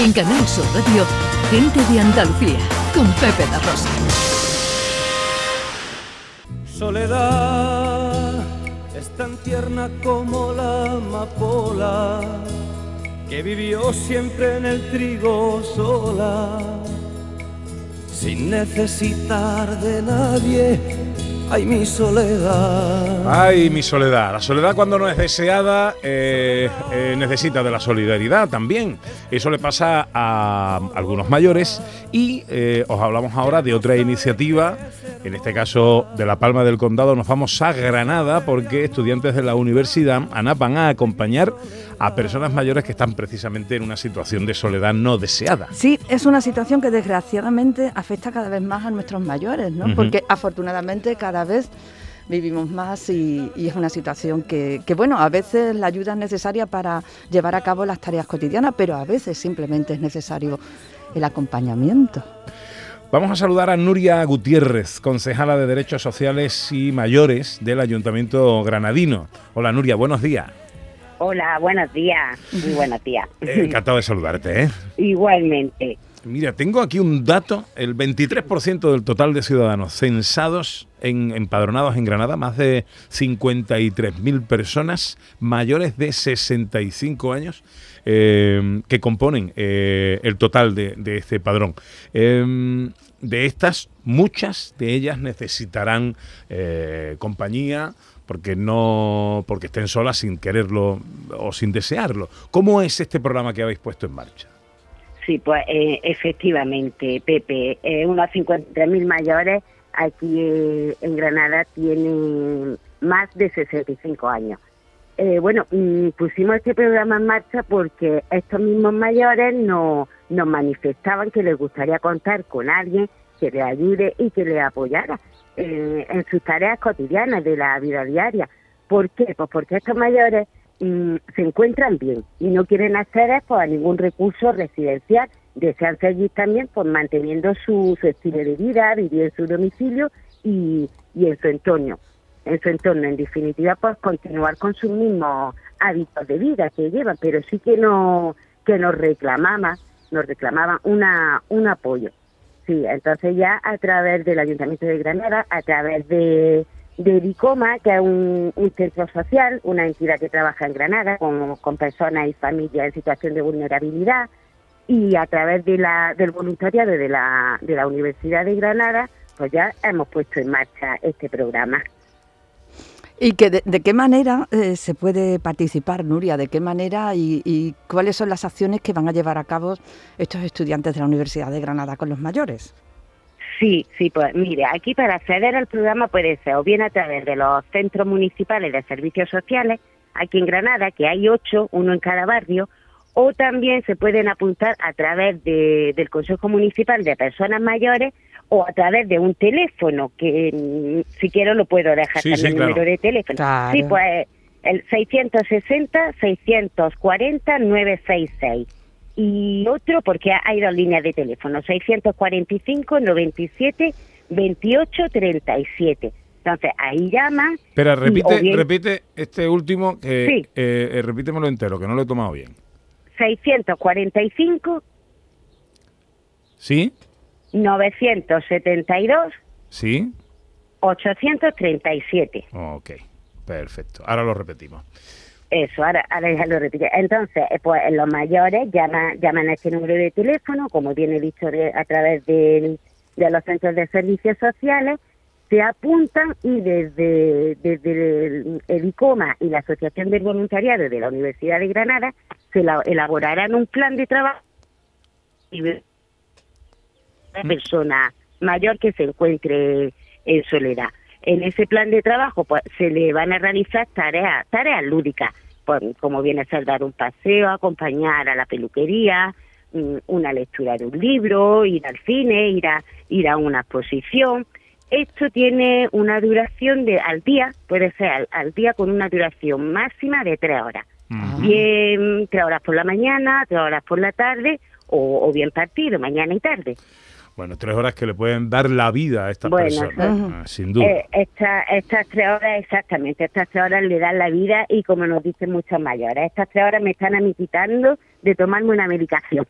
En Canal Sur Radio, Gente de Andalucía, con Pepe La Rosa. Soledad es tan tierna como la amapola que vivió siempre en el trigo sola, sin necesitar de nadie Ay, mi soledad. Ay, mi soledad. La soledad cuando no es deseada eh, eh, necesita de la solidaridad también. Eso le pasa a algunos mayores y eh, os hablamos ahora de otra iniciativa. En este caso de La Palma del Condado nos vamos a Granada porque estudiantes de la universidad ANA van a acompañar a personas mayores que están precisamente en una situación de soledad no deseada. Sí, es una situación que desgraciadamente afecta cada vez más a nuestros mayores, ¿no? Porque afortunadamente cada vez vivimos más y, es una situación que, que, bueno, a veces la ayuda es necesaria para llevar a cabo las tareas cotidianas, pero a veces simplemente es necesario el acompañamiento. Vamos a saludar a Nuria Gutiérrez, concejala de Derechos Sociales y Mayores del Ayuntamiento Granadino. Hola Nuria, buenos días. Hola, buenos días. Muy buenos días. Eh, encantado de saludarte, ¿eh? Igualmente. Mira, tengo aquí un dato, el 23% del total de ciudadanos censados, en, empadronados en Granada, más de 53.000 personas mayores de 65 años eh, que componen eh, el total de, este padrón. Em, de estas, muchas de ellas necesitarán compañía, porque no porque estén solas sin quererlo o sin desearlo. ¿Cómo es este programa que habéis puesto en marcha? Sí, pues eh, efectivamente, Pepe, eh, unos 53.000 mayores aquí eh, en Granada tienen más de 65 años. Eh, bueno, pusimos este programa en marcha porque estos mismos mayores nos, nos manifestaban que les gustaría contar con alguien que les ayude y que les apoyara eh, en sus tareas cotidianas de la vida diaria. ¿Por qué? Pues porque estos mayores mm, se encuentran bien y no quieren acceder pues, a ningún recurso residencial. Desean seguir también pues, manteniendo su, estilo de vida, vivir en su domicilio y, en su entorno. En su entorno, en definitiva, pues continuar con sus mismos hábitos de vida que llevan, pero sí que no que nos reclamaban, nos reclamaban una, un apoyo. Sí, entonces ya a través del Ayuntamiento de Granada, a través de, de Dicoma, que es un, centro social, una entidad que trabaja en Granada con, con personas y familias en situación de vulnerabilidad, y a través de la, del voluntariado de la, de la Universidad de Granada, pues ya hemos puesto en marcha este programa. ¿Y que de, qué manera eh, se puede participar, Nuria? ¿De qué manera y, cuáles son las acciones que van a llevar a cabo estos estudiantes de la Universidad de Granada con los mayores? Sí, sí, pues mire, aquí para acceder al programa puede ser o bien a través de los centros municipales de servicios sociales, aquí en Granada, que hay ocho, uno en cada barrio, o también se pueden apuntar a través del Consejo Municipal de Personas Mayores o a través de un teléfono, que mm, si quiero lo puedo dejar también el número de teléfono. Sí, pues el 660-640-966. Y otro, porque hay dos líneas de teléfono, 645-97-28-37. Entonces, ahí llama. Espera, repite, repite este último, que sí. Eh, eh, repítemelo entero, que no lo he tomado bien. 645. ¿Sí? 972. Sí. 837. Ok, perfecto. Ahora lo repetimos. Eso, ahora, ahora ya lo repito. Entonces, eh, pues los mayores llaman, llaman a este número de teléfono, como viene dicho a través de, de los centros de servicios sociales, se apuntan y desde, desde el, ICOMA y la Asociación del Voluntariado de la Universidad de Granada se elaborarán un plan de trabajo y persona mayor que se encuentre en soledad. En ese plan de trabajo pues, se le van a realizar tareas, tareas lúdicas, pues, como viene a ser dar un paseo, acompañar a la peluquería, mm, una lectura de un libro, ir al cine, ir a, ir a una exposición. Esto tiene una duración de al día, puede ser al, día con una duración máxima de tres horas. Bien, tres horas por la mañana, tres horas por la tarde o, o bien partido, mañana y tarde. Bueno, tres horas que le pueden dar la vida a estas personas, ah, sin duda. Eh, estas tres horas, exactamente, estas tres horas le dan la vida y como nos dicen muchas mayores, estas tres horas me están amititando de tomarme una medicación.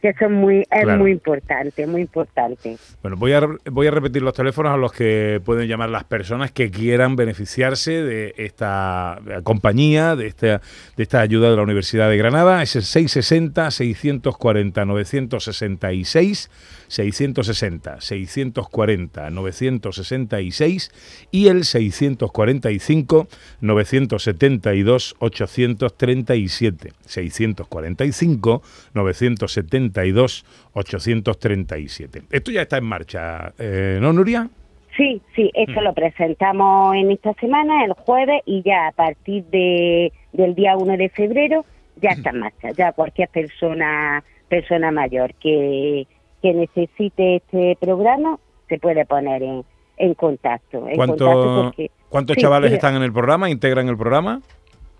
Que eso es muy, es Claro. muy importante, muy importante. Bueno, voy a, voy a repetir los teléfonos a los que pueden llamar las personas que quieran beneficiarse de esta compañía, de esta, de esta ayuda de la Universidad de Granada. Es el 660-640-966, 660-640-966 y el 645-972-837. 645-972-837. Esto ya está en marcha, eh, ¿no, Nuria? Sí, sí, esto Mm. lo presentamos en esta semana, el jueves, y ya a partir de, del día 1 de febrero ya está en marcha. Ya cualquier persona persona mayor que, que necesite este programa se puede poner en, en contacto. En contacto ¿Cuánto- porque- ¿Cuántos Sí, chavales sí. están en el programa, integran el programa?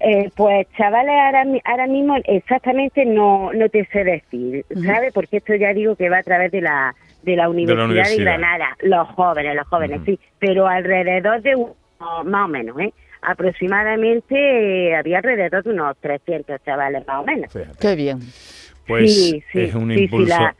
Eh, pues chavales, ahora, mi- ahora mismo exactamente no, no te sé decir, ¿sabes? Porque esto ya digo que va a través de la, de la Universidad de, universidad. Granada, los jóvenes, los jóvenes, sí, pero alrededor de, un- más o menos, ¿eh? Aproximadamente eh, había alrededor de unos 300 chavales más o menos. Fíjate. Qué bien. Pues Sí, sí, es un sí, sí, impulso. la,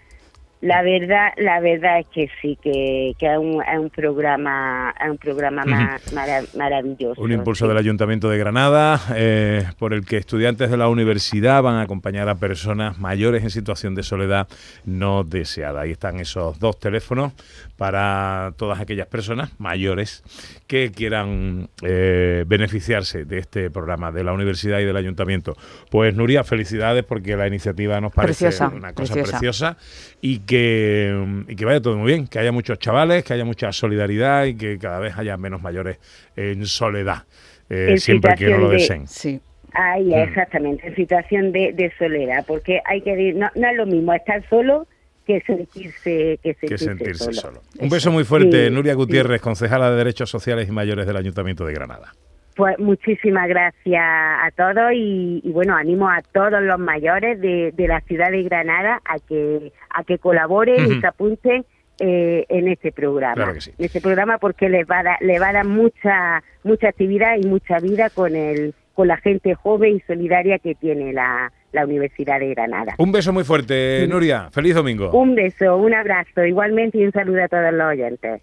la verdad, la verdad es que sí, que, que es, un, es un programa, es un programa más maravilloso. Un impulso sí. del Ayuntamiento de Granada eh, por el que estudiantes de la universidad van a acompañar a personas mayores en situación de soledad no deseada. Ahí están esos dos teléfonos para todas aquellas personas mayores que quieran eh, beneficiarse de este programa de la universidad y del Ayuntamiento. Pues Nuria, felicidades porque la iniciativa nos parece Preciosa, una cosa preciosa. preciosa y que, y que vaya todo muy bien, que haya muchos chavales, que haya mucha solidaridad y que cada vez haya menos mayores en soledad, eh, En siempre que no lo de- deseen. Sí. Ahí, Mm. exactamente, en situación de, de soledad, porque hay que no, no es lo mismo estar solo que sentirse que sentirse, Que sentirse solo. solo. Un beso muy fuerte, Sí, Nuria sí. Gutiérrez, concejala de Derechos Sociales y Mayores del Ayuntamiento de Granada. Pues muchísimas gracias a todos y, y, bueno, animo a todos los mayores de, de la ciudad de Granada a que a que colaboren y se apunten eh, en este programa. Claro que sí. En este programa porque les va a dar, le va a dar mucha mucha actividad y mucha vida con el con la gente joven y solidaria que tiene la, la Universidad de Granada. Un beso muy fuerte. Nuria. Feliz domingo. Un beso, un abrazo, igualmente y un saludo a todos los oyentes.